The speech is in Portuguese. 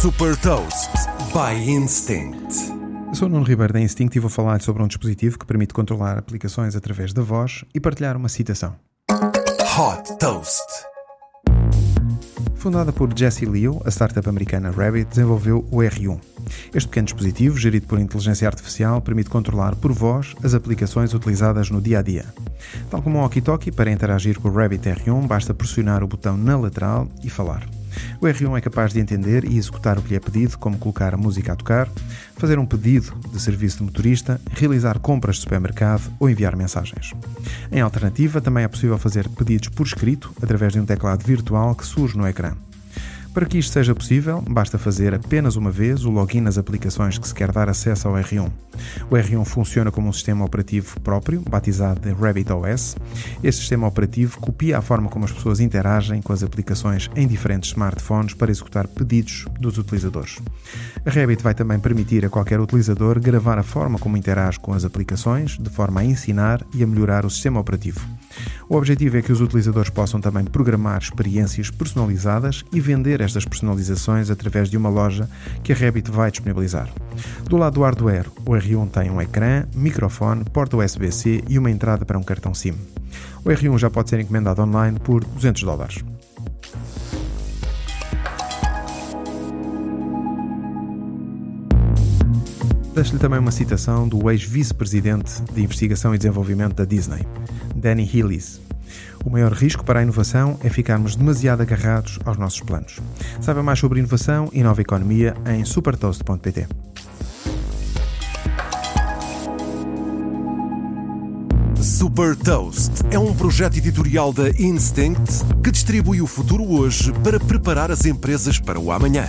Super Toast by Instinct. Eu sou o Nuno Ribeiro da Instinct e vou falar sobre um dispositivo que permite controlar aplicações através da voz e partilhar uma citação. Hot Toast. Fundada por Jesse Leo, a startup americana Rabbit desenvolveu o R1. Este pequeno dispositivo, gerido por inteligência artificial, permite controlar por voz as aplicações utilizadas no dia a dia. Tal como o walkie-talkie, para interagir com o Rabbit R1 basta pressionar o botão na lateral e falar. O R1 é capaz de entender e executar o que lhe é pedido, como colocar a música a tocar, fazer um pedido de serviço de motorista, realizar compras de supermercado ou enviar mensagens. Em alternativa, também é possível fazer pedidos por escrito através de um teclado virtual que surge no ecrã. Para que isto seja possível, basta fazer apenas uma vez o login nas aplicações que se quer dar acesso ao R1. O R1 funciona como um sistema operativo próprio, batizado de RabbitOS. Este sistema operativo copia a forma como as pessoas interagem com as aplicações em diferentes smartphones para executar pedidos dos utilizadores. A Rabbit vai também permitir a qualquer utilizador gravar a forma como interage com as aplicações, de forma a ensinar e a melhorar o sistema operativo. O objetivo é que os utilizadores possam também programar experiências personalizadas e vender estas personalizações através de uma loja que a Rabbit vai disponibilizar. Do lado do hardware, o R1 tem um ecrã, microfone, porta USB-C e uma entrada para um cartão SIM. O R1 já pode ser encomendado online por 200 dólares. Deixo-lhe também uma citação do ex-vice-presidente de investigação e desenvolvimento da Disney, Danny Hillis. O maior risco para a inovação é ficarmos demasiado agarrados aos nossos planos. Saiba mais sobre inovação e nova economia em supertoast.pt. Super Toast é um projeto editorial da Instinct que distribui o futuro hoje para preparar as empresas para o amanhã.